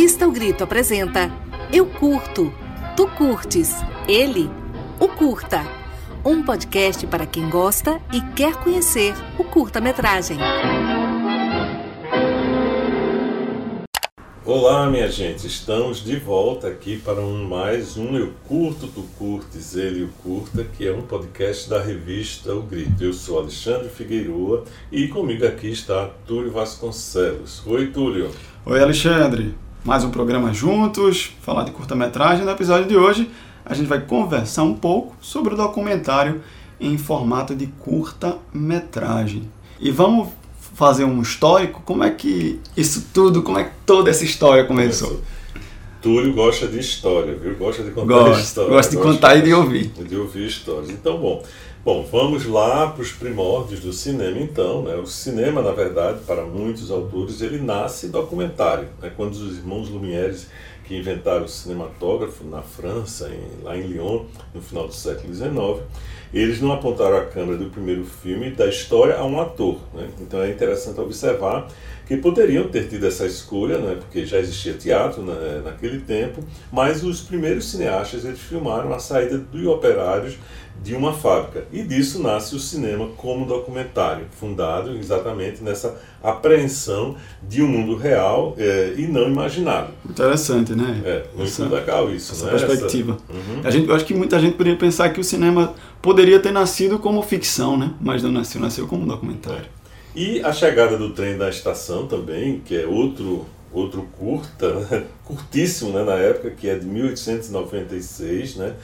Revista O Grito apresenta Eu Curto, Tu Curtes, Ele, O Curta. Um podcast para quem gosta e quer conhecer o curta-metragem. Olá, minha gente, estamos de volta aqui para um, mais um Eu Curto, Tu Curtes, Ele o Curta, que é um podcast da revista O Grito. Eu sou Alexandre Figueiroa e comigo aqui está Túlio Vasconcelos. Oi, Túlio. Oi, Alexandre. Mais um programa juntos, falar de curta-metragem. No episódio de hoje, a gente vai conversar um pouco sobre o documentário em formato de curta-metragem. E vamos fazer um histórico, como é que isso tudo, como é que toda essa história começou? Túlio gosta de história, viu? Gosta de contar Gosto, história. gosto de contar e de ouvir. De ouvir histórias. Então, bom. Bom, vamos lá para os primórdios do cinema, então. Né? O cinema, na verdade, para muitos autores, ele nasce documentário. Né? Quando os irmãos Lumière, que inventaram o cinematógrafo na França, em, lá em Lyon, no final do século XIX, eles não apontaram a câmera do primeiro filme da história a um ator. Né? Então é interessante observar que poderiam ter tido essa escolha, né? porque já existia teatro né? naquele tempo, mas os primeiros cineastas eles filmaram a saída dos operários de uma fábrica. E disso nasce o cinema como documentário, fundado exatamente nessa apreensão de um mundo real é, e não imaginado. Interessante, né? É, muito essa, legal isso, essa né? perspectiva. Essa... Uhum. A gente, eu acho que muita gente poderia pensar que o cinema poderia ter nascido como ficção, né? Mas não nasceu, nasceu como documentário. É. E a chegada do trem da estação também, que é outro outro curta, né? curtíssimo né, na época, que é de 1896, né,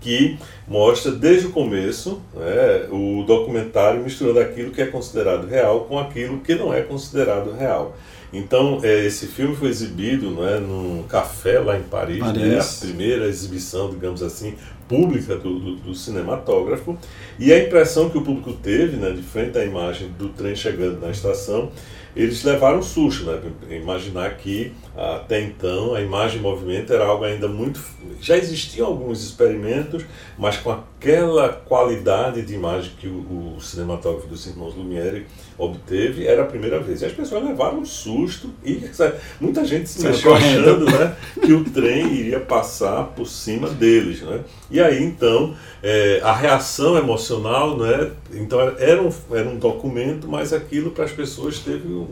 que mostra desde o começo né, o documentário misturando aquilo que é considerado real com aquilo que não é considerado real. Então, é, esse filme foi exibido né, num café lá em Paris, Paris. Né, a primeira exibição, digamos assim, pública do, do, do, cinematógrafo. E a impressão que o público teve, né, de frente à imagem do trem chegando na estação, eles levaram um susto, né? Imaginar que até então a imagem em movimento era algo ainda muito. Já existiam alguns experimentos, mas com aquela qualidade de imagem que o, o cinematógrafo dos irmãos Lumière obteve, era a primeira vez. E as pessoas levaram um susto e sabe, muita gente se mexeu achando né, que o trem iria passar por cima deles. Né? E aí então é, a reação emocional, né, então era um, era um documento, mas aquilo para as pessoas teve um,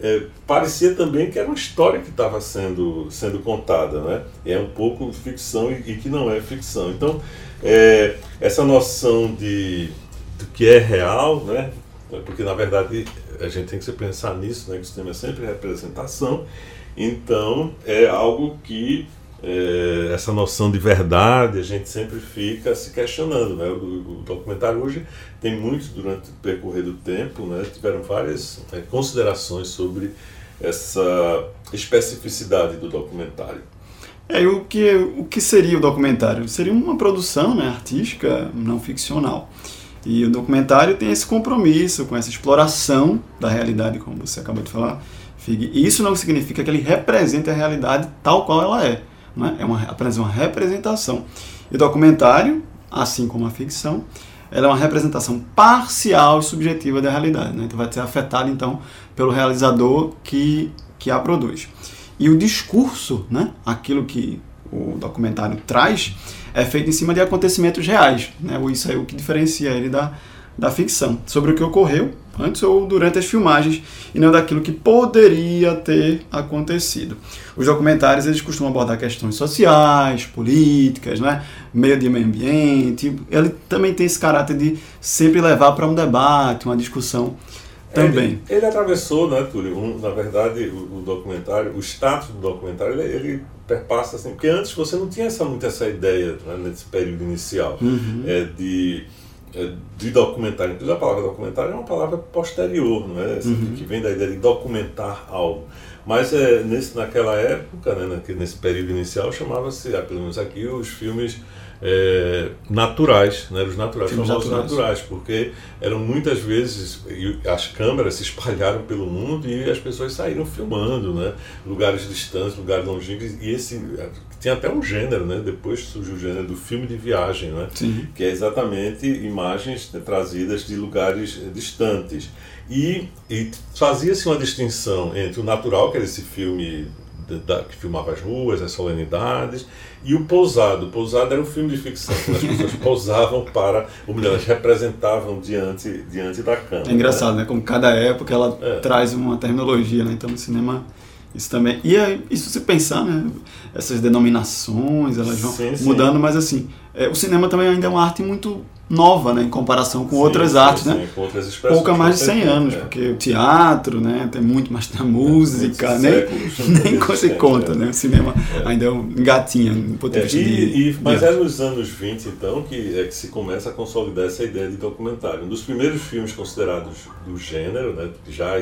é, parecia também que era uma história que estava sendo, sendo contada, né? É um pouco ficção e, e que não é ficção. Então, é, essa noção de do que é real, né? Porque na verdade a gente tem que pensar nisso, né? Que o cinema é sempre representação. Então, é algo que é, essa noção de verdade, a gente sempre fica se questionando. Né? O, o documentário hoje tem muito, durante o percorrer do tempo, né? tiveram várias é, considerações sobre essa especificidade do documentário. É, o que, o que seria o documentário? Seria uma produção né, artística não ficcional. E o documentário tem esse compromisso com essa exploração da realidade, como você acabou de falar, Fig. E isso não significa que ele represente a realidade tal qual ela é né? é uma, apenas uma representação. E o documentário, assim como a ficção, ela é uma representação parcial e subjetiva da realidade. Né? Então vai ser afetada então pelo realizador que, que a produz. E o discurso, né? aquilo que o documentário traz, é feito em cima de acontecimentos reais. Né? Isso é o que diferencia ele da, da ficção, sobre o que ocorreu antes ou durante as filmagens e não daquilo que poderia ter acontecido. Os documentários eles costumam abordar questões sociais, políticas, né? meio de meio ambiente. Ele também tem esse caráter de sempre levar para um debate, uma discussão também. Ele, ele atravessou, né, Túlio? Um, na verdade, o, o, documentário, o status do documentário, ele, ele, perpassa assim, porque antes você não tinha essa, muito essa ideia né, nesse período inicial uhum. é, de é, de documentário. Inclusive a palavra documentário é uma palavra posterior, não é? Assim, uhum. que vem da ideia de documentar algo. Mas é, nesse, naquela época, né, nesse período inicial, chamava-se, ah, pelo menos aqui, os filmes é, naturais, né, os naturais, filmes famosos naturais. naturais, porque eram muitas vezes, as câmeras se espalharam pelo mundo e as pessoas saíram filmando, né, lugares distantes, lugares longínquos, e esse tinha até um gênero, né? Depois surgiu o gênero do filme de viagem, né? Sim. Que é exatamente imagens trazidas de lugares distantes. E, e fazia-se uma distinção entre o natural, que era esse filme da, que filmava as ruas, as solenidades, e o Pousado. O Pousado era um filme de ficção, as pessoas pousavam para, ou melhor, elas representavam diante, diante da câmera. É engraçado, né? Como cada época ela é. traz uma terminologia, né? Então no cinema isso também. E isso se pensar, né? Essas denominações, elas vão sim, mudando, sim. mas assim, é, o cinema também ainda é uma arte muito nova, né, em comparação com sim, outras artes, sim, né? Com outras Pouca mais de 100 anos, é. porque o teatro, né, tem muito mais da música, é, nem, nem se conta, é. né? O cinema é. ainda é um gatinha no ponto de e, de, e, Mas de é nos anos 20, então, que é que se começa a consolidar essa ideia de documentário. Um dos primeiros filmes considerados do gênero, né, já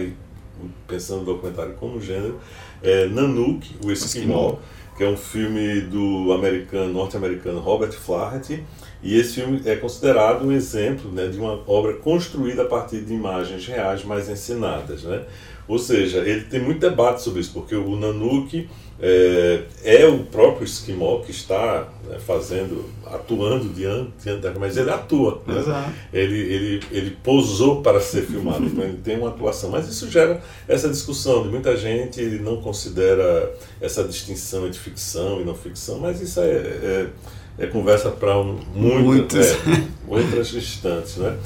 pensando no documentário como gênero, é Nanook, o Esquimó, que é um filme do americano, norte-americano Robert Flaherty, e esse filme é considerado um exemplo né, de uma obra construída a partir de imagens reais mais ensinadas. Né? Ou seja, ele tem muito debate sobre isso, porque o Nanuque é, é o próprio esquimó que está né, fazendo, atuando diante, diante da mas ele atua. Né? Ele, ele, ele posou para ser filmado, então ele tem uma atuação. Mas isso gera essa discussão de muita gente não considera essa distinção entre ficção e não ficção, mas isso é, é é conversa para um, muito, é, outras instantes, né?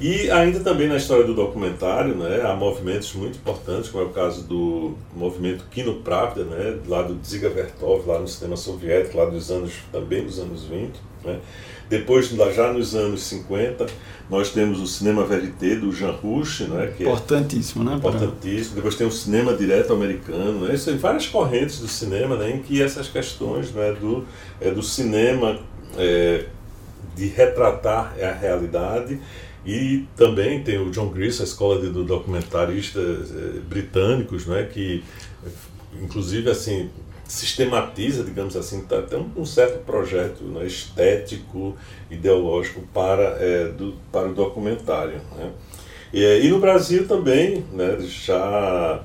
E ainda também na história do documentário, né, há movimentos muito importantes, como é o caso do movimento Kino Pravda, né, lá do Dziga Vertov, lá no cinema soviético, lá dos anos, também dos anos 20. Né. Depois, já nos anos 50, nós temos o cinema verité do Jean Rouch, né, que é importantíssimo, é né? Importantíssimo. Depois tem o cinema direto americano, né? Isso, várias correntes do cinema, né, em que essas questões né, do, é, do cinema é, de retratar a realidade e também tem o John Grist, a escola de, documentaristas é, britânicos, né, que inclusive assim sistematiza, digamos assim, tá, tem um, um certo projeto né, estético, ideológico para, é, do, para o documentário. Né? E, e, no Brasil também, né, já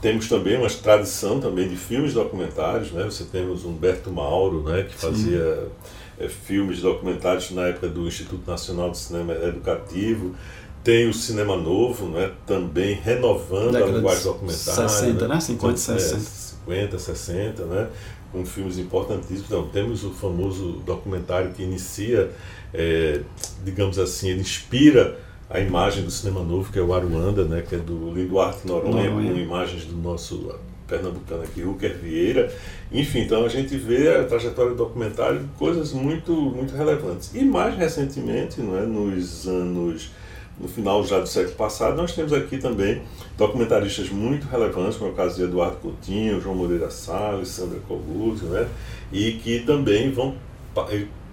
temos também uma tradição também de filmes documentários, né? Você temos Humberto Mauro, né, que fazia é, filmes documentários na época do Instituto Nacional de Cinema Educativo. Tem o Cinema Novo, né, também renovando a linguagem documentária. 60, né? 50, 60. 50, 60, né? com filmes importantíssimos. Então, temos o famoso documentário que inicia, é, digamos assim, ele inspira a imagem do cinema novo, que é o Aruanda, né? que é do Linduarte Noronha, Noronha, com imagens do nosso pernambucano aqui, Ruker Vieira. Enfim, então a gente vê a trajetória do documentário coisas muito, muito relevantes. E mais recentemente, não é, nos anos no final já do século passado, nós temos aqui também documentaristas muito relevantes, como é o caso de Eduardo Coutinho, João Moreira Salles, Sandra Coguzzi, né? e que também vão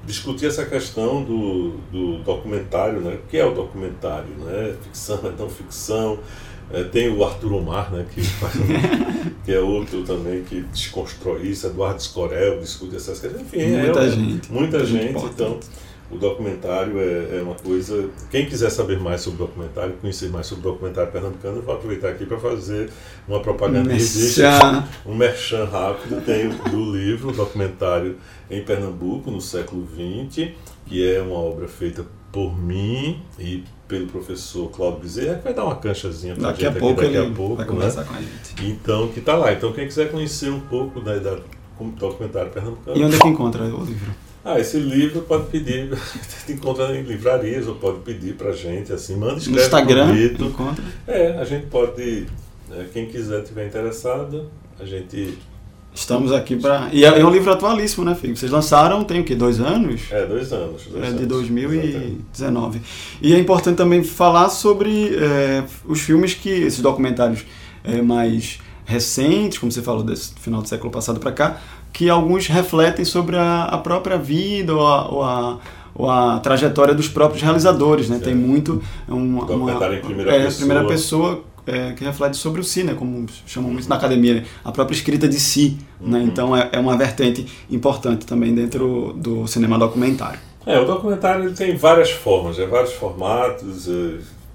discutir essa questão do, do documentário, né? o que é o documentário, né? ficção, é não ficção, é, tem o Arthur Omar, né, que, que é outro também que desconstrói isso, Eduardo Scorel discute essas questões, enfim, muita é, gente, muita, muita gente, gente então o documentário é, é, uma coisa. Quem quiser saber mais sobre o documentário, conhecer mais sobre o documentário pernambucano, eu vou aproveitar aqui para fazer uma propaganda. Existe um merchan rápido, tem do livro, o documentário em Pernambuco, no século XX, que é uma obra feita por mim e pelo professor Cláudio Bezerra, que vai dar uma canchazinha para daqui gente a pouco daqui a pouco. Vai conversar né? com a gente. Então, que está lá. Então, quem quiser conhecer um pouco né, da, como documentário pernambucano. E onde é que encontra o livro? Ah, esse livro pode pedir, encontra em livrarias ou pode pedir pra gente, assim, manda escreve no Instagram, encontra. É, a gente pode, né, quem quiser tiver interessado, a gente Estamos aqui para. E é, é um livro atualíssimo, né, Felipe? Vocês lançaram tem o quê? Dois anos? É, dois anos. Dois é anos, de 2019. Exatamente. E é importante também falar sobre é, os filmes que. esses documentários é, mais recentes, como você falou, desse final do século passado para cá, que alguns refletem sobre a, a própria vida ou a, ou a, ou a, trajetória dos próprios realizadores, né? Tem muito uma, uma em primeira é, pessoa, primeira pessoa é, que reflete sobre o si, né? Como chamam muito na academia, né? a própria escrita de si, né? uhum. né? Então é, é uma vertente importante também dentro do cinema documentário. É, o documentário tem várias formas, é vários formatos.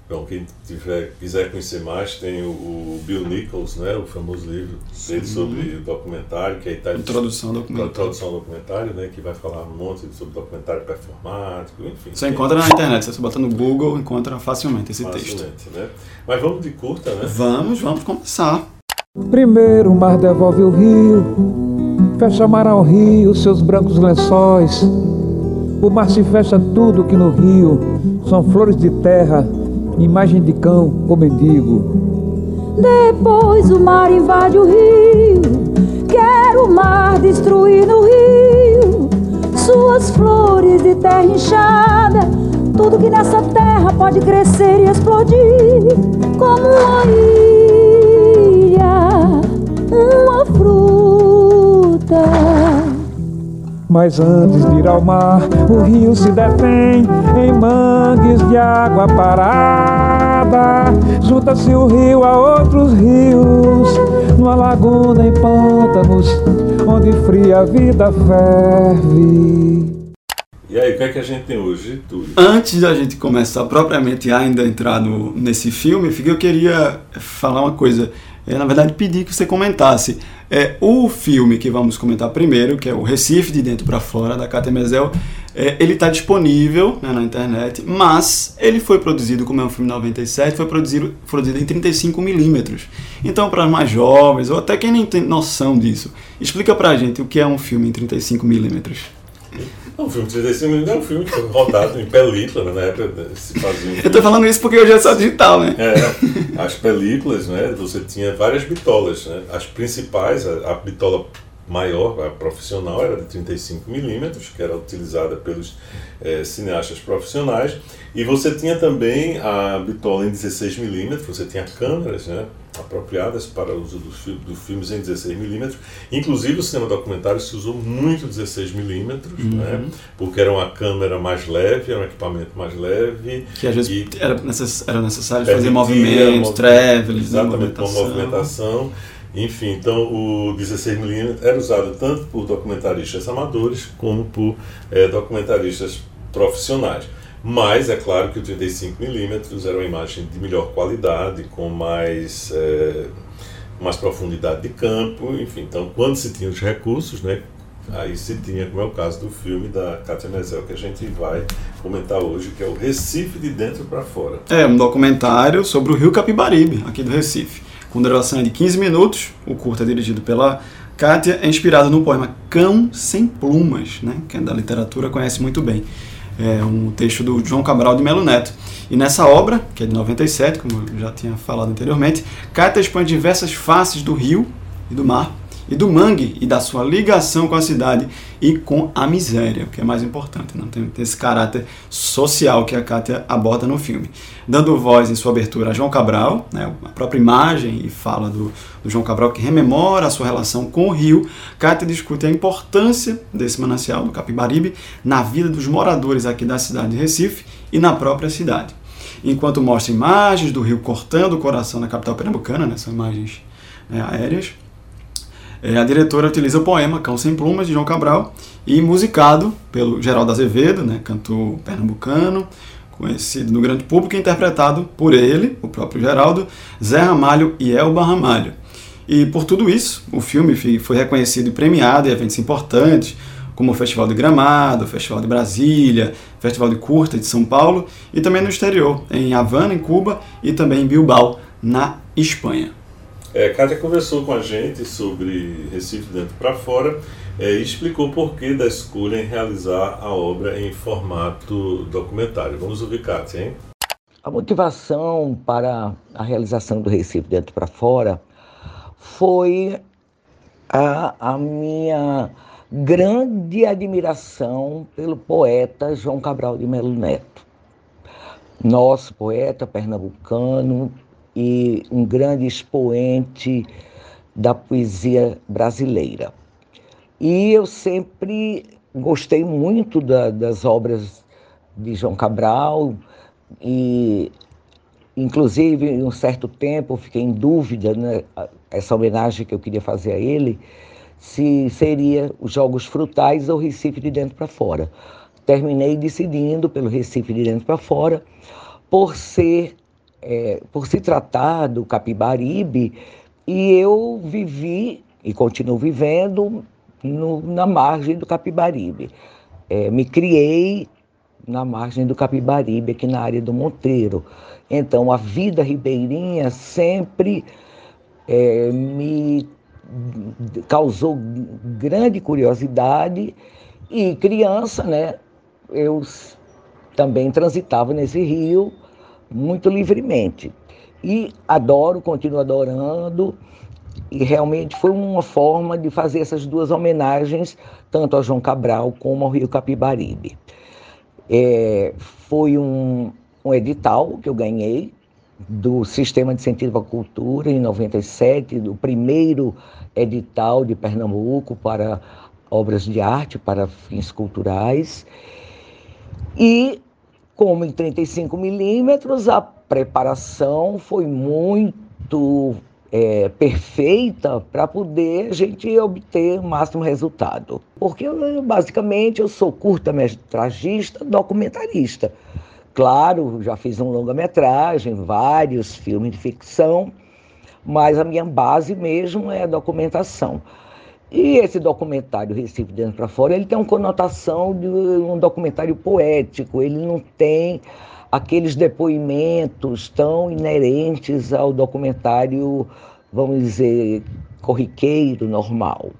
Bom, quem tiver, quiser conhecer mais, tem o, o, Bill Nichols, né, o famoso livro dele sobre o documentário, que é Itália, Introdução ao documentário. Introdução ao documentário, né, que vai falar um monte sobre documentário performático, enfim. Você encontra na internet, você bota no Google, encontra facilmente esse facilmente, texto. Né? Mas vamos de curta, né? Vamos, vamos começar. Primeiro o mar devolve o rio, fecha mar ao rio seus brancos lençóis. O mar se fecha tudo que no rio são flores de terra, imagem de cão ou mendigo. Depois o mar invade o rio, quer o mar destruir no rio suas flores de terra inchada. Tudo que nessa terra pode crescer e explodir como uma ilha, uma fruta. Mas antes de ir ao mar, o rio se detém em mangues de água parada. Junta-se o rio a outros rios, numa laguna em pântanos, onde fria vida ferve. E aí, o que é que a gente tem hoje, Túlio? Antes da gente começar propriamente ainda entrar no, nesse filme, eu queria falar uma coisa. É, na verdade, pedir que você comentasse. É, o filme que vamos comentar primeiro, que é o Recife de Dentro para Fora, da Cátia Mezel, é, ele está disponível né, na internet, mas ele foi produzido, como é um filme 97, foi produzido, produzido em 35mm. Então, para mais jovens, ou até quem nem tem noção disso, explica pra gente o que é um filme em 35mm. Um filme de 35 minutos é um filme rodado em película, né? na época se fazia um Eu tô falando isso porque hoje é só digital, né? É, as películas, né? Você tinha várias bitolas, né? As principais, a, a bitola maior, a profissional, era de 35 milímetros, que era utilizada pelos é, cineastas profissionais. E você tinha também a bitola em 16 milímetros, você tinha câmeras, né? Apropriadas para o uso dos do filmes em 16mm. Inclusive, o cinema documentário se usou muito 16mm, uhum. né? porque era uma câmera mais leve, era um equipamento mais leve. Que às vezes e, era, necess, era necessário fazer movimentos, travelers, Exatamente, com movimentação. Enfim, então o 16mm era usado tanto por documentaristas amadores como por é, documentaristas profissionais. Mas é claro que o 35mm era uma imagem de melhor qualidade, com mais, é, mais profundidade de campo, enfim. Então, quando se tinha os recursos, né, aí se tinha, como é o caso do filme da Cátia Mezel, que a gente vai comentar hoje, que é o Recife de Dentro para Fora. É, um documentário sobre o Rio Capibaribe, aqui do Recife. Com duração de 15 minutos, o curto é dirigido pela Kátia, é inspirado no poema Cão Sem Plumas, né, que é da literatura conhece muito bem é um texto do João Cabral de Melo Neto. E nessa obra, que é de 97, como eu já tinha falado anteriormente, Cátia expõe diversas faces do rio e do mar, e do mangue e da sua ligação com a cidade e com a miséria, o que é mais importante, não tem, esse caráter social que a Kátia aborda no filme. Dando voz em sua abertura a João Cabral, né, a própria imagem e fala do, do João Cabral que rememora a sua relação com o rio, Kátia discute a importância desse manancial do Capibaribe na vida dos moradores aqui da cidade de Recife e na própria cidade. Enquanto mostra imagens do rio cortando o coração da capital pernambucana, né, são imagens né, aéreas, a diretora utiliza o poema Cão Sem Plumas, de João Cabral, e musicado pelo Geraldo Azevedo, né, cantor pernambucano, conhecido no grande público, e interpretado por ele, o próprio Geraldo, Zé Ramalho e Elba Ramalho. E por tudo isso, o filme foi reconhecido e premiado em eventos importantes, como o Festival de Gramado, o Festival de Brasília, o Festival de Curta de São Paulo e também no exterior, em Havana, em Cuba e também em Bilbao, na Espanha. É, Kátia conversou com a gente sobre Recife dentro para fora é, e explicou por que da escolha em realizar a obra em formato documentário. Vamos ouvir Kátia, hein? A motivação para a realização do Recife dentro para fora foi a, a minha grande admiração pelo poeta João Cabral de Melo Neto. Nosso poeta pernambucano, e um grande expoente da poesia brasileira. E eu sempre gostei muito da, das obras de João Cabral e inclusive em um certo tempo fiquei em dúvida né, essa homenagem que eu queria fazer a ele se seria os Jogos Frutais ou Recife de dentro para fora. Terminei decidindo pelo Recife de dentro para fora por ser é, por se tratar do Capibaribe, e eu vivi e continuo vivendo no, na margem do Capibaribe. É, me criei na margem do Capibaribe, aqui na área do Monteiro. Então, a vida ribeirinha sempre é, me causou grande curiosidade e criança, né? Eu também transitava nesse rio muito livremente. E adoro, continuo adorando, e realmente foi uma forma de fazer essas duas homenagens, tanto ao João Cabral como ao Rio Capibaribe. É, foi um, um edital que eu ganhei do Sistema de Incentivo à Cultura em 97, do primeiro edital de Pernambuco para obras de arte, para fins culturais. E, como em 35 milímetros, a preparação foi muito é, perfeita para poder a gente obter o máximo resultado. Porque, basicamente, eu sou curta-metragista, documentarista. Claro, já fiz um longa-metragem, vários filmes de ficção, mas a minha base mesmo é a documentação. E esse documentário Recife Dentro para Fora, ele tem uma conotação de um documentário poético, ele não tem aqueles depoimentos tão inerentes ao documentário, vamos dizer, corriqueiro, normal.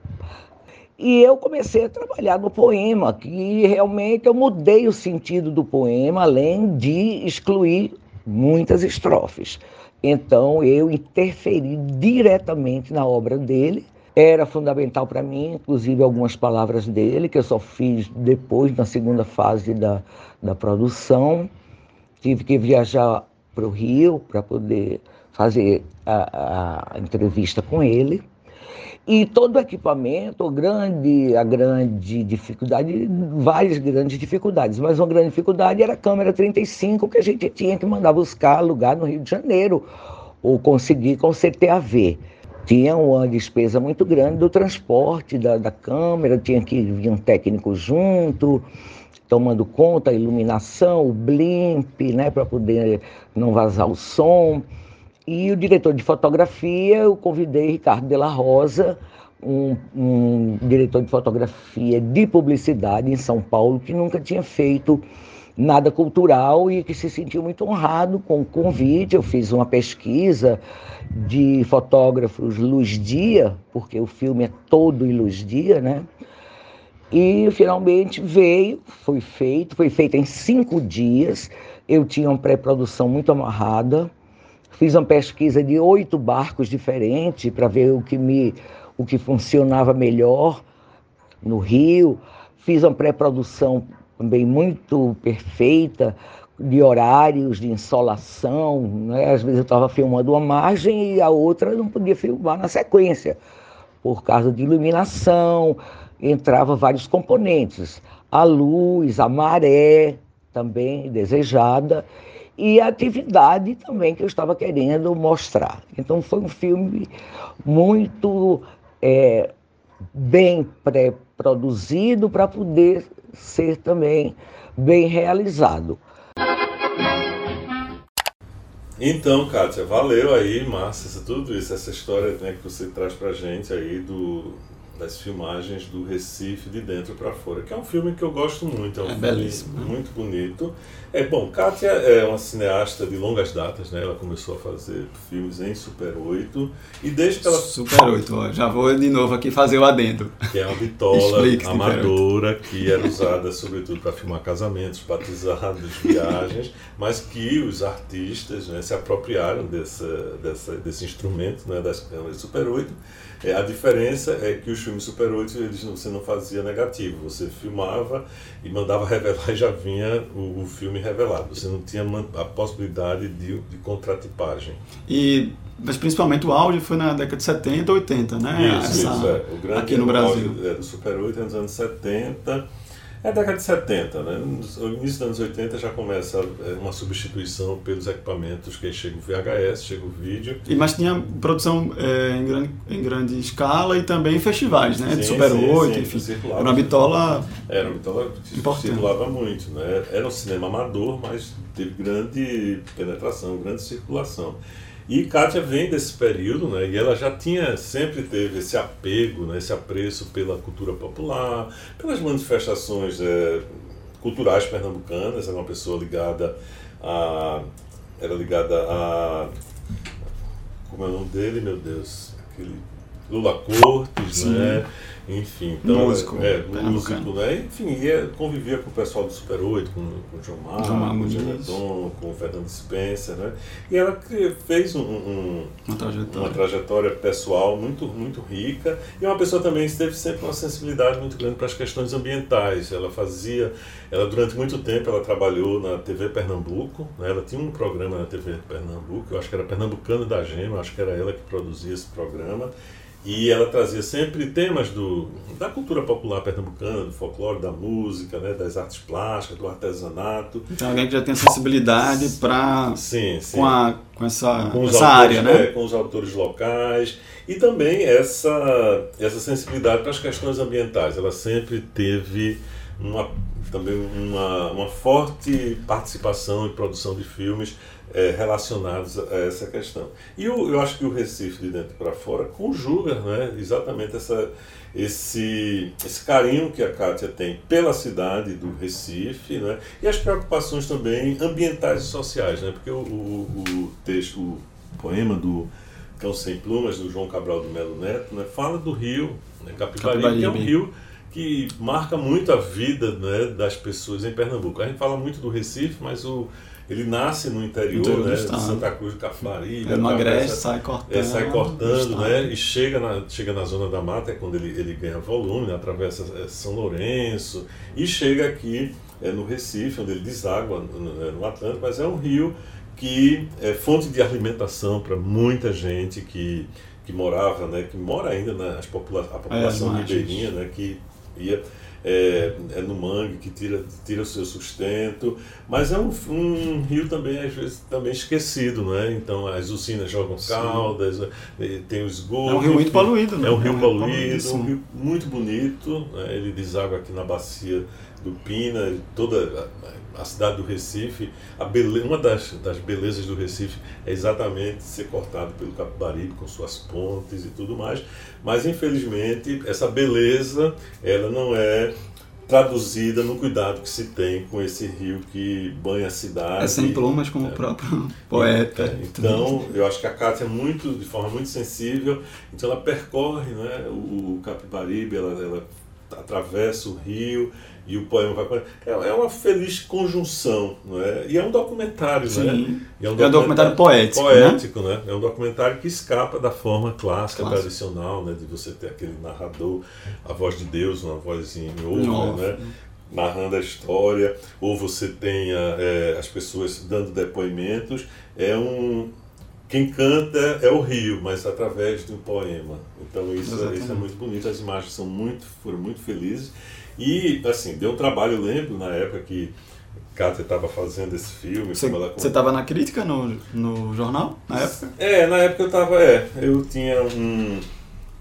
E eu comecei a trabalhar no poema, que realmente eu mudei o sentido do poema, além de excluir muitas estrofes. Então eu interferi diretamente na obra dele. Era fundamental para mim, inclusive algumas palavras dele, que eu só fiz depois, na segunda fase da, da produção. Tive que viajar para o Rio para poder fazer a, a entrevista com ele. E todo o equipamento, grande, a grande dificuldade, várias grandes dificuldades, mas uma grande dificuldade era a câmera 35 que a gente tinha que mandar buscar lugar no Rio de Janeiro ou conseguir com CTAV. Tinha uma despesa muito grande do transporte da, da câmera, tinha que vir um técnico junto, tomando conta, a iluminação, o blimp, né, para poder não vazar o som. E o diretor de fotografia, eu convidei Ricardo de la Rosa, um, um, diretor de fotografia de publicidade em São Paulo, que nunca tinha feito nada cultural e que se sentiu muito honrado com o convite. Eu fiz uma pesquisa de fotógrafos luz-dia, porque o filme é todo em luz-dia, né? E finalmente veio, foi feito, foi feito em cinco dias. Eu tinha uma pré-produção muito amarrada, Fiz uma pesquisa de oito barcos diferentes para ver o que me o que funcionava melhor no Rio. Fiz uma pré-produção também muito perfeita de horários de insolação. Né? Às vezes eu estava filmando uma margem e a outra não podia filmar na sequência, por causa de iluminação. Entrava vários componentes, a luz, a maré também desejada e a atividade também que eu estava querendo mostrar. Então foi um filme muito é, bem pré-produzido para poder ser também bem realizado. Então, Kátia, valeu aí, Márcia, tudo isso, essa história né, que você traz pra gente aí do, das filmagens do Recife de dentro para fora, que é um filme que eu gosto muito, é um é filme belíssimo, muito bonito. É bom, Kátia é uma cineasta de longas datas, né? Ela começou a fazer filmes em Super 8 e desde que ela Super 8, ó, já vou de novo aqui fazer o adendo. que é uma bitola amadora que era usada sobretudo para filmar casamentos, batizados, viagens, mas que os artistas né, se apropriaram dessa, dessa, desse instrumento né, das câmeras Super 8 é, a diferença é que os filmes Super 8 eles, você não fazia negativo, você filmava e mandava revelar e já vinha o, o filme revelado. Você não tinha a possibilidade de, de contratipagem. E, mas principalmente o áudio foi na década de 70, 80, né? Isso, Essa- isso, é. O grande aqui no Brasil. áudio, é, do Super 8 é nos anos 70. É a década de 70, né? No início dos anos 80 já começa é, uma substituição pelos equipamentos, que aí chega o VHS, chega o vídeo. E, mas tinha produção é, em, grande, em grande escala e também em festivais, né? de Sim, Super sim, 8, sim, enfim. circulava. Era uma bitola Era, então ela Importante. circulava muito, né? Era um cinema amador, mas teve grande penetração, grande circulação. E Kátia vem desse período, né? E ela já tinha, sempre teve esse apego, né? esse apreço pela cultura popular, pelas manifestações eh, culturais pernambucanas. Era uma pessoa ligada a, era ligada a como é o nome dele, meu Deus? Aquele Lula Cortes, Sim. né? Enfim, então, Músico, é, pernambucano. músico, né? Enfim, ia, convivia com o pessoal do Super 8, com, com o Mar com o. Geneton, com o Fernando Spencer, né? E ela fez um- um, Uma uma trajetória. trajetória pessoal muito, muito rica e é uma pessoa também que teve sempre uma sensibilidade muito grande para as questões ambientais. Ela fazia, ela durante muito tempo ela trabalhou na TV Pernambuco, né? ela tinha um programa na TV Pernambuco, eu acho que era Pernambucano da Gema, acho que era ela que produzia esse programa. E ela trazia sempre temas do, da cultura popular pernambucana, do folclore, da música, né, das artes plásticas, do artesanato. Então alguém que já tem sensibilidade para com, a, com essa, com essa autores, área, né? é, com os autores locais e também essa, essa sensibilidade para as questões ambientais. Ela sempre teve uma, também uma, uma forte participação e produção de filmes eh, relacionados a essa questão. E o, eu acho que o Recife de dentro para fora conjuga né, exatamente essa, esse, esse carinho que a Kátia tem pela cidade do Recife né, e as preocupações também ambientais e sociais, né, porque o, o, o texto, o poema do Cão Sem Plumas, do João Cabral do Melo Neto, né, fala do rio né, que é um rio que marca muito a vida né, das pessoas em Pernambuco. A gente fala muito do Recife, mas o, ele nasce no interior, Interior né, de. Santa Cruz do Capibaribe. Emagrece, sai cortando. é, sai cortando, né? E chega na, chega na zona da mata, é quando ele, ele ganha volume, né, atravessa é, São Lourenço e chega aqui é, no Recife, onde ele deságua no, no- no Atlântico, mas é um rio que é fonte de alimentação para muita gente que, que morava, né? Que mora ainda nas popula a população margens. ribeirinha, né? Que ia é, é no mangue que tira, tira o seu sustento, mas é um, um rio também, às vezes, também esquecido, né? Então as usinas jogam caldas? E tem o esgoto. É um rio muito poluído, né? É um rio poluído, poluidíssimo. um rio muito bonito, né? ele deságua aqui na bacia do Pina, toda a, a cidade do Recife, a bele, uma das, das belezas do Recife é exatamente ser cortado pelo Capibaribe com suas pontes e tudo mais, mas infelizmente essa beleza ela não é traduzida no cuidado que se tem com esse rio que banha a cidade. É sem plumas, como o próprio poeta. É, então, eu acho que a Cátia é muito, de forma muito sensível, então ela percorre né, o, o Capibaribe, ela, ela atravessa o rio e o poema vai para. É, é uma feliz conjunção, não é? E é um documentário, né? Sim. E É um documentário poético, poético né? É um documentário que escapa da forma clássica, Clássico. tradicional, né? De você ter aquele narrador, a voz de Deus, uma voz em Em off, né? narrando a história, ou você tenha é, as pessoas dando depoimentos, é um quem canta é o rio, mas através de um poema. Então isso, Exatamente. isso é muito bonito, as imagens são muito, foram muito felizes. E assim, deu um trabalho, eu lembro na época que Kátia estava fazendo esse filme. Você estava na crítica no, no jornal, na época? É, na época eu estava, é, eu tinha um.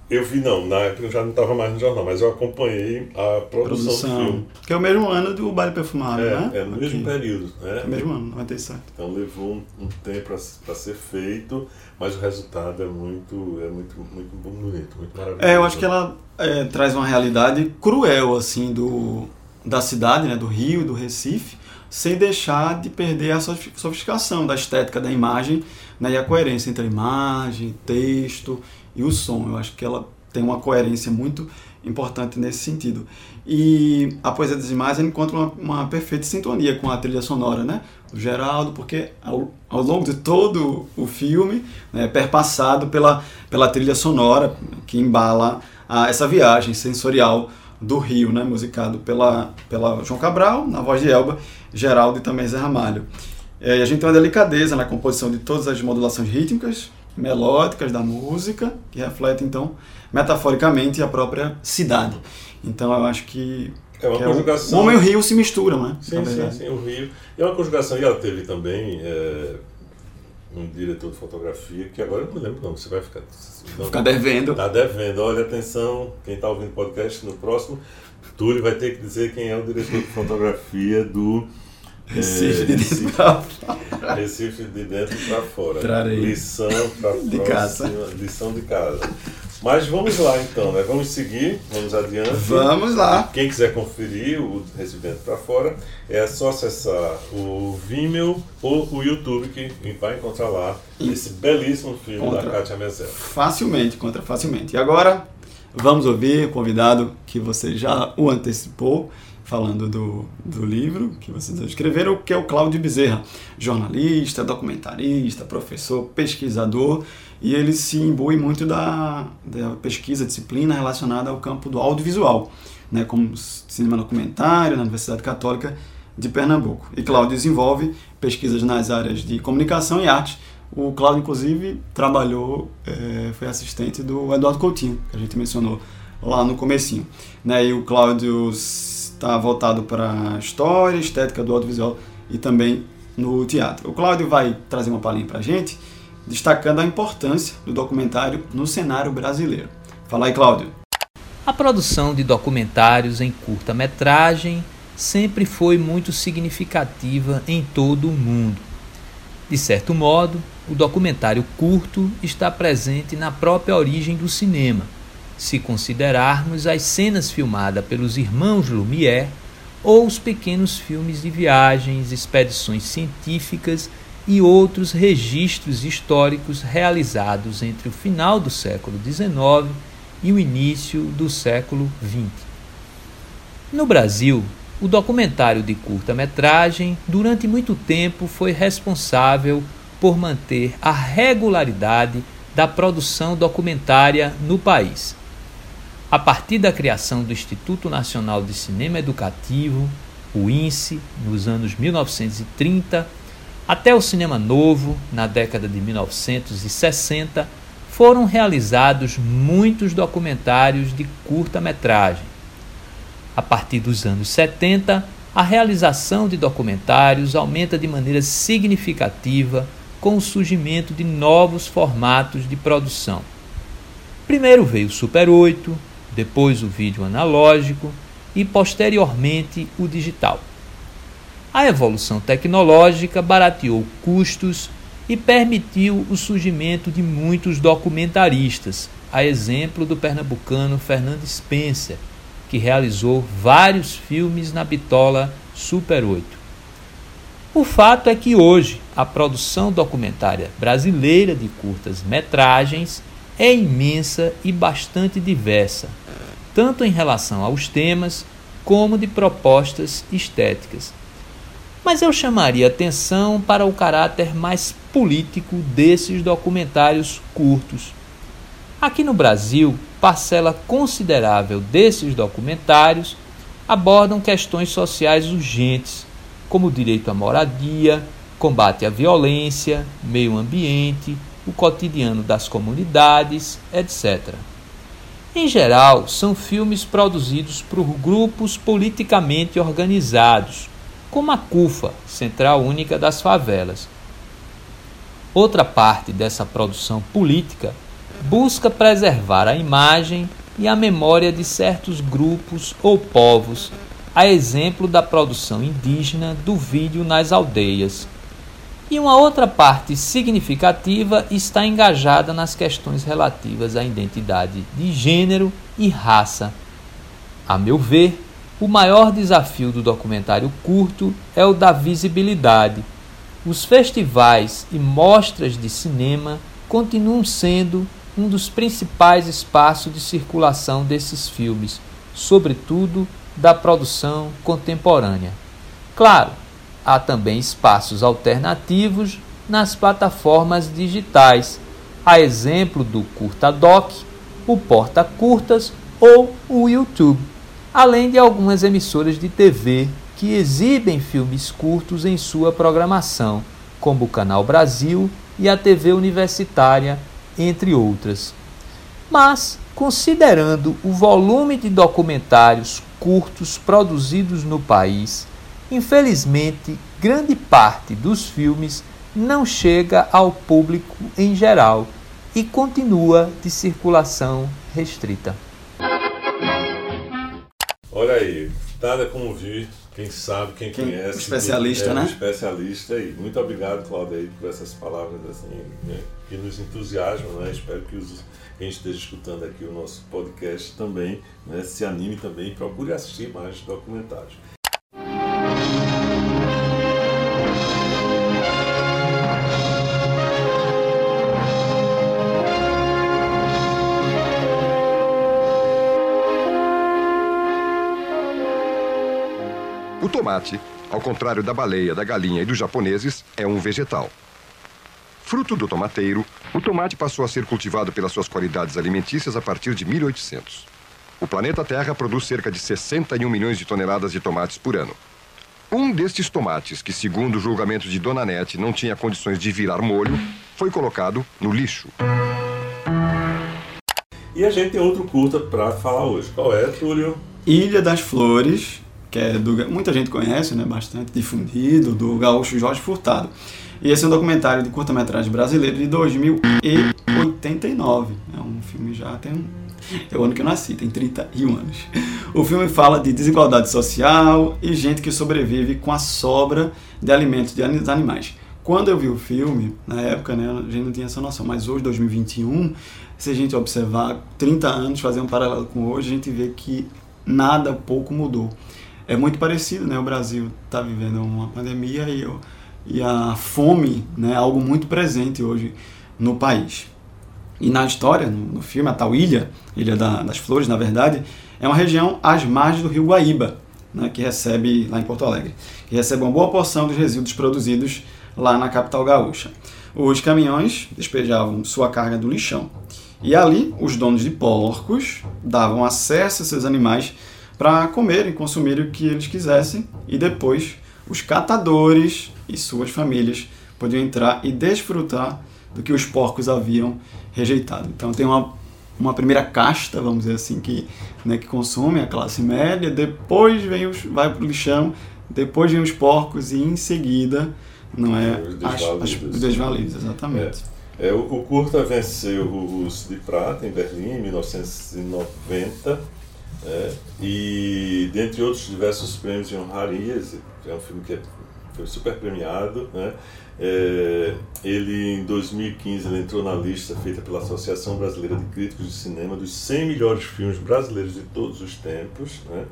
Eu vi, não, na época eu já não estava mais no jornal, mas eu acompanhei a produção, do filme. Que é o mesmo ano do Baile Perfumado, É, né? é no mesmo Aqui. período, né? É o mesmo ano, 97. Então levou um, um tempo para ser feito, mas o resultado é muito, é muito, muito bonito, muito maravilhoso. É, eu acho que ela é, traz uma realidade cruel, assim, do, da cidade, né, do Rio do Recife, sem deixar de perder a sofi- sofisticação da estética da imagem né, e a coerência entre a imagem, texto e o som. Eu acho que ela tem uma coerência muito importante nesse sentido. E a Poesia das Imagens encontra uma, uma perfeita sintonia com a trilha sonora, né? Do Geraldo, porque ao, ao longo de todo o filme né, é perpassado pela, pela trilha sonora que embala a, essa viagem sensorial do Rio, né? Musicado pela, pela João Cabral, na voz de Elba, Geraldo e também Zé Ramalho. É, a gente tem uma delicadeza na composição de todas as modulações rítmicas, melódicas da música, que reflete, então, metaforicamente a própria cidade. Então eu acho que, É uma que é o- conjugação. homem e o rio se misturam, né? Sim, sim, verdade. sim, o Rio. E é uma conjugação, e ela teve também é, um diretor de fotografia, que agora eu não lembro não, você vai ficar... Não, Ficar devendo. Tá devendo. Olha, atenção, quem está ouvindo o podcast no próximo, Túlio vai ter que dizer quem é o diretor de fotografia do Recife de dentro Recife. pra fora. Recife de dentro para fora. Trarei. Lição para De casa. Lição de casa. Mas vamos lá então, né? Vamos seguir, vamos adiante. Vamos lá. Quem quiser conferir o Recebimento para Fora, é só acessar o Vimeo ou o YouTube que vai encontrar lá esse belíssimo filme Contra. da Kátia Mezel. Facilmente, contra facilmente. E agora, vamos ouvir o convidado que você já o antecipou, falando do, do livro que vocês escreveram, que é o Cláudio Bezerra, jornalista, documentarista, professor, pesquisador, e ele se imbui muito da, da pesquisa, disciplina relacionada ao campo do audiovisual, né, como cinema documentário na Universidade Católica de Pernambuco. E Cláudio desenvolve pesquisas nas áreas de comunicação e arte. O Cláudio, inclusive, trabalhou, é, foi assistente do Eduardo Coutinho, que a gente mencionou lá no comecinho. Né? E o Cláudio está voltado para história, estética do audiovisual e também no teatro. O Cláudio vai trazer uma palhinha para a gente, destacando a importância do documentário no cenário brasileiro. Fala aí, Cláudio. A produção de documentários em curta-metragem sempre foi muito significativa em todo o mundo. De certo modo, o documentário curto está presente na própria origem do cinema, se considerarmos as cenas filmadas pelos irmãos Lumière ou os pequenos filmes de viagens, expedições científicas e outros registros históricos realizados entre o final do século XIX e o início do século XX. No Brasil, o documentário de curta-metragem, durante muito tempo, foi responsável por manter a regularidade da produção documentária no país. A partir da criação do Instituto Nacional de Cinema Educativo, o INSE, nos anos 1930, até o Cinema Novo, na década de 1960, foram realizados muitos documentários de curta-metragem. A partir dos anos 70, a realização de documentários aumenta de maneira significativa com o surgimento de novos formatos de produção. Primeiro veio o Super 8, depois o vídeo analógico e posteriormente o digital. A evolução tecnológica barateou custos e permitiu o surgimento de muitos documentaristas, a exemplo do pernambucano Fernando Spencer, que realizou vários filmes na bitola Super 8. O fato é que hoje a produção documentária brasileira de curtas metragens é imensa e bastante diversa, tanto em relação aos temas como de propostas estéticas. Mas eu chamaria atenção para o caráter mais político desses documentários curtos. Aqui no Brasil, parcela considerável desses documentários abordam questões sociais urgentes, como o direito à moradia, combate à violência, meio ambiente, o cotidiano das comunidades, etc. Em geral, são filmes produzidos por grupos politicamente organizados, como a CUFA, Central Única das Favelas. Outra parte dessa produção política busca preservar a imagem e a memória de certos grupos ou povos, a exemplo da produção indígena do vídeo nas aldeias. E uma outra parte significativa está engajada nas questões relativas à identidade de gênero e raça. A meu ver, o maior desafio do documentário curto é o da visibilidade. Os festivais e mostras de cinema continuam sendo um dos principais espaços de circulação desses filmes, sobretudo da produção contemporânea. Claro, há também espaços alternativos nas plataformas digitais, a exemplo do Curtadoc, o Porta Curtas ou o YouTube, além de algumas emissoras de TV que exibem filmes curtos em sua programação, como o Canal Brasil e a TV Universitária entre outras. Mas, considerando o volume de documentários curtos produzidos no país, infelizmente, grande parte dos filmes não chega ao público em geral e continua de circulação restrita. Olha aí, Nada como ouvir, quem sabe, quem, Quem- conhece. o especialista, é, né? O especialista aí. Muito obrigado, Cláudio, aí, por essas palavras assim, né, que nos entusiasmam, né? Espero que os, quem esteja escutando aqui o nosso podcast também né, se anime também e procure assistir mais documentários. Tomate, ao contrário da baleia, da galinha e dos japoneses, é um vegetal. Fruto do tomateiro, o tomate passou a ser cultivado pelas suas qualidades alimentícias a partir de 1800. O planeta Terra produz cerca de 61 milhões de toneladas de tomates por ano. Um destes tomates, que segundo o julgamento de Dona Nete não tinha condições de virar molho, foi colocado no lixo. E a gente tem outro curta para falar hoje. Qual é, Túlio? Ilha das Flores, que é do, muita gente conhece, né, bastante difundido, do gaúcho Jorge Furtado. E esse é um documentário de curta-metragem brasileiro de 2089. É um filme já tem um, é o ano que eu nasci, tem 31 anos. O filme fala de desigualdade social e gente que sobrevive com a sobra de alimentos de ani- animais. Quando eu vi o filme, na época, né, a gente não tinha essa noção, mas hoje, 2021, se a gente observar 30 anos, fazer um paralelo com hoje, a gente vê que nada pouco mudou. É muito parecido, né? O Brasil está vivendo uma pandemia e, e a fome né, é algo muito presente hoje no país. E na história, no, no filme, a tal ilha, Ilha da- das Flores, na verdade, é uma região às margens do rio Guaíba, né, que recebe, lá em Porto Alegre, que recebe uma boa porção dos resíduos produzidos lá na capital gaúcha. Os caminhões despejavam sua carga do lixão. E ali, os donos de porcos davam acesso a seus animais para comerem, consumirem o que eles quisessem, e depois os catadores e suas famílias podiam entrar e desfrutar do que os porcos haviam rejeitado. Então tem uma, uma primeira casta, vamos dizer assim, que, né, que consome a classe média, depois vem os, vai para o lixão, depois vem os porcos e em seguida não é Os as- as- desvalidos. os exatamente. É, o, o curta venceu o Urso de Prata em Berlim em 1990 é, e dentre outros diversos prêmios e honrarias, é um filme que é- foi super premiado. Né? É, ele em 2015 ele entrou na lista feita pela Associação Brasileira de Críticos de Cinema dos 100 melhores filmes brasileiros de todos os tempos. Né?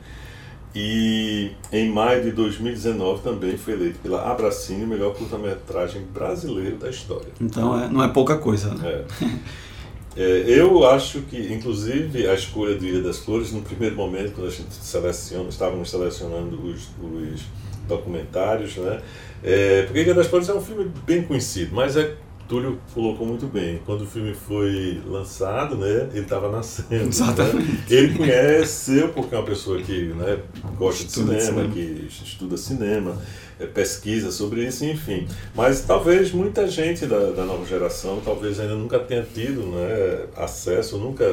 E em maio de 2019 também foi eleito pela Abracine o melhor curta-metragem brasileiro da história. Então é, não é pouca coisa. Né? É. É, eu acho que, inclusive, a escolha do Ilha das Flores, no primeiro momento, quando a gente seleciona, estávamos selecionando os, os documentários, né? É, porque Ilha das Flores é um filme bem conhecido, mas é Túlio colocou muito bem. Quando o filme foi lançado, né, ele estava nascendo. né? Exatamente. Ele conheceu porque é uma pessoa que né, gosta Estuda de cinema, cinema. que estuda cinema, eh, pesquisa sobre isso, enfim. Mas talvez muita gente da, da nova geração talvez ainda nunca tenha tido né, acesso, nunca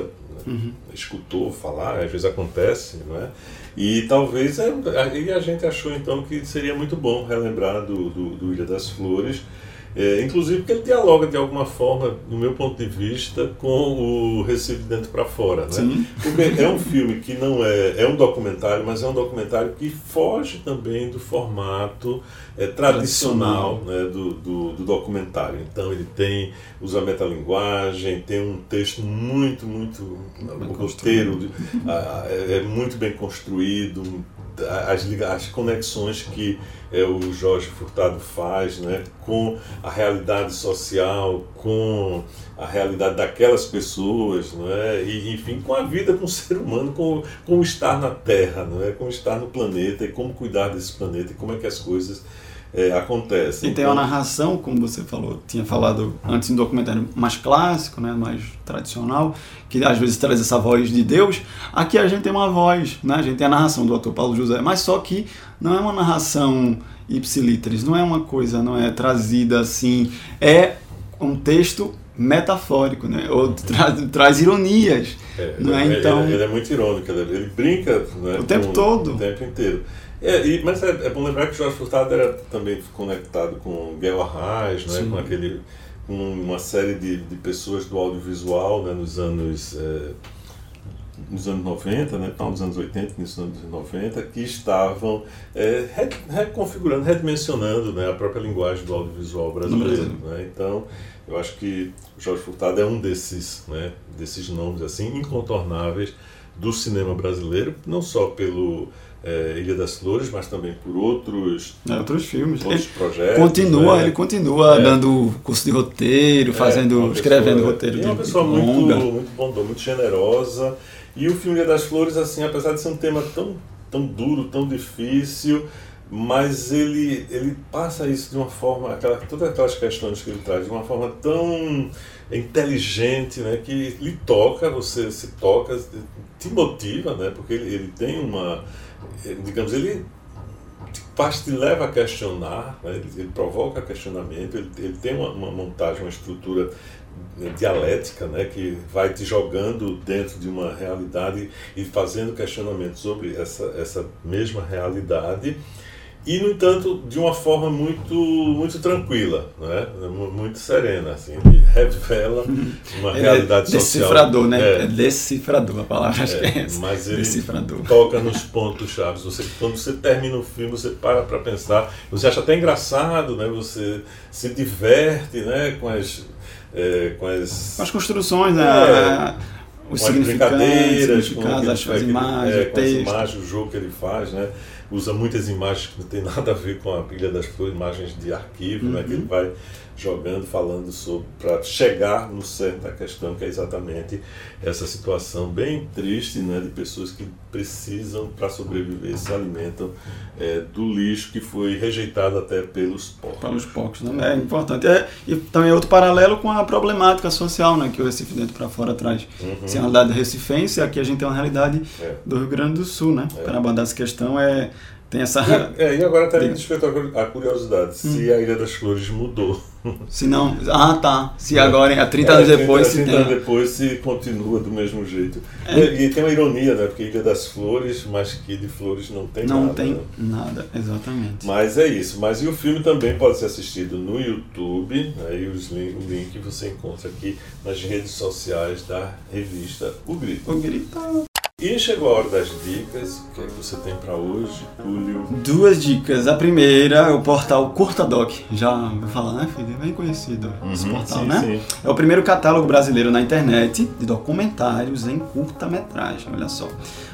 né, escutou falar, às vezes acontece, não é? E talvez é, e a gente achou então que seria muito bom relembrar do, do, do Ilha das Flores. É, inclusive porque ele dialoga de alguma forma, do meu ponto de vista, com o Recife de Dentro para Fora. Né? Sim. Porque é um filme que não é. É um documentário, mas é um documentário que foge também do formato é, tradicional né, do, do, do documentário. Então ele tem. usa metalinguagem, tem um texto muito, muito. o roteiro é é muito bem construído, as, as conexões que é, o Jorge Furtado faz né, com a realidade social, com a realidade daquelas pessoas, não é? e, enfim, com a vida com o ser humano, com, com estar na Terra, não é? com estar no planeta e como cuidar desse planeta e como é que as coisas é, acontecem. E tem uma narração, como você falou, tinha falado antes em um documentário mais clássico, né, mais tradicional, que às vezes traz essa voz de Deus. Aqui a gente tem uma voz, né, a gente tem a narração do autor Paulo José, mas só que não é uma narração ipsiliteris, não é uma coisa, não é trazida assim, é um texto metafórico, né, ou tra traz ironias, É, não é? ele- Então, ele, ele é muito irônico, ele, brinca né, O tempo todo. O tempo inteiro. É, e- mas é, é bom lembrar que o Jorge Furtado era também conectado com Guel Arraes, né, Sim. com, aquele, com uma série de, de pessoas do audiovisual né, nos anos. é, nos anos 90, né, final dos anos 80, início dos anos 90, que estavam é, reconfigurando, redimensionando né, a própria linguagem do audiovisual brasileiro. Né? Então, eu acho que o Jorge Furtado é um desses, né, desses nomes assim incontornáveis do cinema brasileiro, não só pelo é, Ilha das Flores, mas também por outros, é, outros filmes. Outros ele projetos. Continua, né? ele continua é. dando curso de roteiro, fazendo, escrevendo pessoa, roteiro é uma pessoa muito, muito bondosa, muito generosa. E o filme Ilha das Flores, assim, apesar de ser um tema tão, tão duro, tão difícil, mas ele, ele passa isso de uma forma, aquela, todas aquelas questões que ele traz, de uma forma tão inteligente, né, que lhe toca, você se toca, te motiva, né, porque ele, ele tem uma, digamos, ele faz, te leva a questionar, né, ele, ele provoca questionamento, ele, ele tem uma, uma montagem, uma estrutura dialética, né, que vai te jogando dentro de uma realidade e fazendo questionamentos sobre essa, essa mesma realidade e no entanto de uma forma muito muito tranquila, né? muito serena, assim, revela uma Ele realidade é decifrador, social. né? É, É decifrador a palavra, acho é, que é essa. mas ele Decifrador. toca nos pontos chaves. Você quando você termina o filme, você para para pensar, você acha até engraçado, né? Você se diverte, né? Com as é, com as Com as construções, né? É. os com as significantes, brincadeiras, com significados, aquele- as, as imagens, é, o com as texto. imagens, o jogo que ele faz, né? Usa muitas imagens que não tem nada a ver com a Ilha das Flores, imagens de arquivo, né? Uhum. Que ele vai jogando, falando sobre, para chegar no centro da questão, que é exatamente essa situação bem triste, né? De pessoas que precisam, para sobreviver, se alimentam é, do lixo que foi rejeitado até pelos porcos. Para os poucos, né? É importante. É, e também é outro paralelo com a problemática social, né? Que o Recife dentro para fora traz. Uhum. Se é uma realidade recifense, aqui a gente tem uma realidade É. do Rio Grande do Sul, né? Para abordar essa questão é tem essa É, e agora até me despertou a curiosidade, se Hum. a Ilha das Flores mudou. se não, ah, tá. Se agora há 30 É, anos depois se 30 anos tem depois se continua do mesmo jeito. É. E, e tem uma ironia, né? Porque Ilha das Flores, mas que de flores não tem não nada. tem né? nada, exatamente. Mas é isso. Mas e o filme também pode ser assistido no YouTube. Aí os link, o link você encontra aqui nas redes sociais da revista O Grito. O grito. E chegou a hora das dicas. O que é que você tem para hoje, Túlio? Duas dicas. A primeira é o portal Curtadoc. Já vou falar, né, filho? É bem conhecido esse Uhum, portal, sim, né? sim. É o primeiro catálogo brasileiro na internet de documentários em curta-metragem, olha só.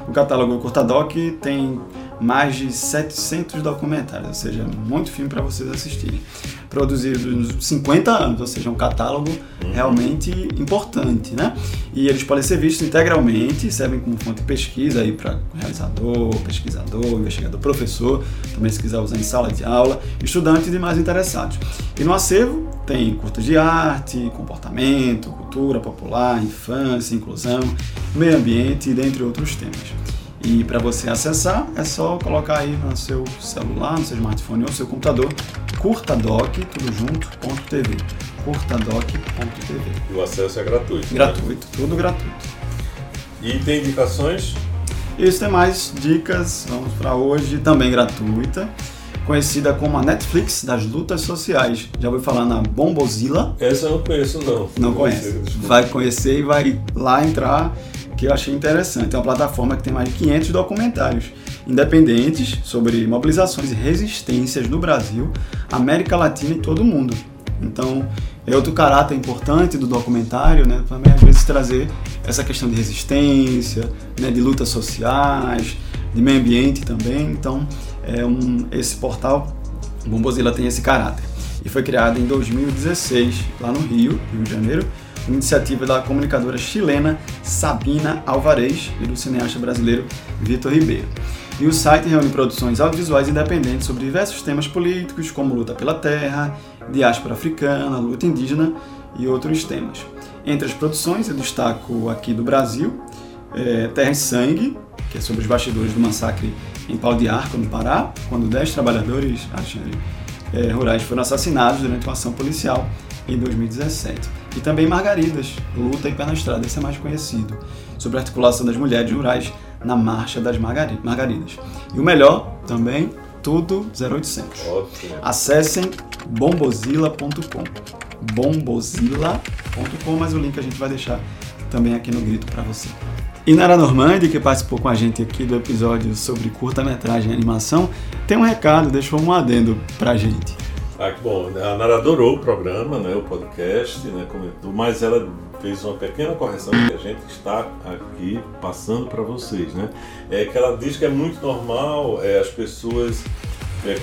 O catálogo Curtadoc tem mais de 700 documentários, ou seja, muito filme para vocês assistirem. Produzido nos 50 anos, ou seja, um catálogo realmente importante, né? E eles podem ser vistos integralmente, servem como fonte de pesquisa aí para realizador, pesquisador, investigador, professor, também se quiser usar em sala de aula, estudantes e demais interessados. E no acervo tem curtas de arte, comportamento, cultura popular, infância, inclusão, meio ambiente e dentre outros temas. E para você acessar, é só colocar aí no seu celular, no seu smartphone ou no seu computador, curtadoc, tudo junto, ponto .tv, curtadoc.tv. E o acesso é gratuito. né? Gratuito, tudo gratuito. E tem indicações? Isso tem mais dicas, vamos para hoje, também gratuita, conhecida como a Netflix das lutas sociais. Já ouviu falar na Bombozilla? Essa eu não conheço, não. Não conhece. Desculpa. Vai conhecer e vai lá entrar, que eu achei interessante. É uma plataforma que tem mais de 500 documentários independentes sobre mobilizações e resistências no Brasil, América Latina e todo o mundo. Então, é outro caráter importante do documentário, né? Também às vezes trazer essa questão de resistência, né? de lutas sociais, de meio ambiente também. Então, é um, esse portal, Bombozilla tem esse caráter. E foi criado em 2016, lá no Rio, Rio de Janeiro, iniciativa da comunicadora chilena Sabina Alvarez e do cineasta brasileiro Vitor Ribeiro. E o site reúne produções audiovisuais independentes sobre diversos temas políticos, como luta pela terra, diáspora africana, luta indígena e outros temas. Entre as produções, eu destaco aqui do Brasil, é, Terra e Sangue, que é sobre os bastidores do massacre em Pau de Arco, no Pará, quando 10 trabalhadores é, rurais foram assassinados durante uma ação policial em 2017. E também Margaridas, Luta e Pé na Estrada, esse é mais conhecido, sobre a articulação das mulheres rurais na Marcha das Margari- Margaridas. E o melhor, também, tudo 0800. Ótimo. Acessem bombozilla.com. Bombozilla.com, mas o link a gente vai deixar também aqui no grito para você. E Nara Normandi, que participou com a gente aqui do episódio sobre curta-metragem e animação, tem um recado, deixou um adendo pra gente. Ah, que bom. A Nara adorou o programa, né, o podcast, né, comentou, mas ela fez uma pequena correção que a gente está aqui passando para vocês, né? É que ela diz que é muito normal é, as pessoas é,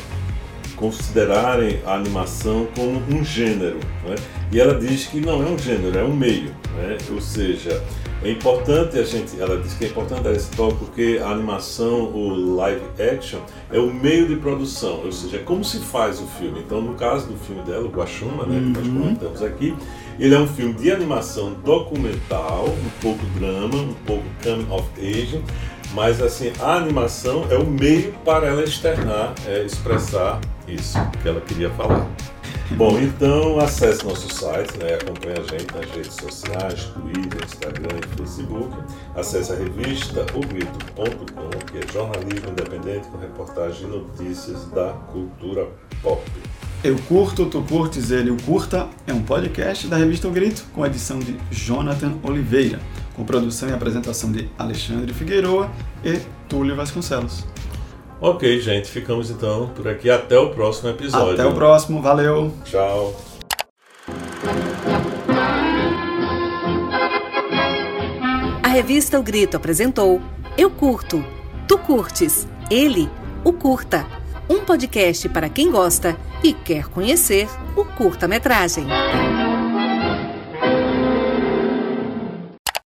considerarem a animação como um gênero, né? E ela diz que não é um gênero, é um meio, né? Ou seja, é importante a gente, ela diz que é importante dar esse toque porque a animação, o live action, é o meio de produção, ou seja, é como se faz o filme. Então, no caso do filme dela, o Guaxuma, né, que nós Uhum. comentamos aqui, ele é um filme de animação documental, um pouco drama, um pouco coming of age, mas assim, a animação é o meio para ela externar, é, expressar isso que ela queria falar. Bom, então acesse nosso site, né, acompanhe a gente nas redes sociais, Twitter, Instagram e Facebook. Acesse a revistaogrito.com, que é jornalismo independente com reportagem e notícias da cultura pop. Eu curto, tu curtes, ele o curta é um podcast da revista O Grito com edição de Jonathan Oliveira, com produção e apresentação de Alexandre Figueroa e Túlio Vasconcelos. Ok, gente, ficamos então por aqui. Até o próximo episódio. Até o próximo, valeu! Tchau. A revista O Grito apresentou Eu Curto, Tu Curtes, Ele, o Curta. Um podcast para quem gosta e quer conhecer o curta-metragem.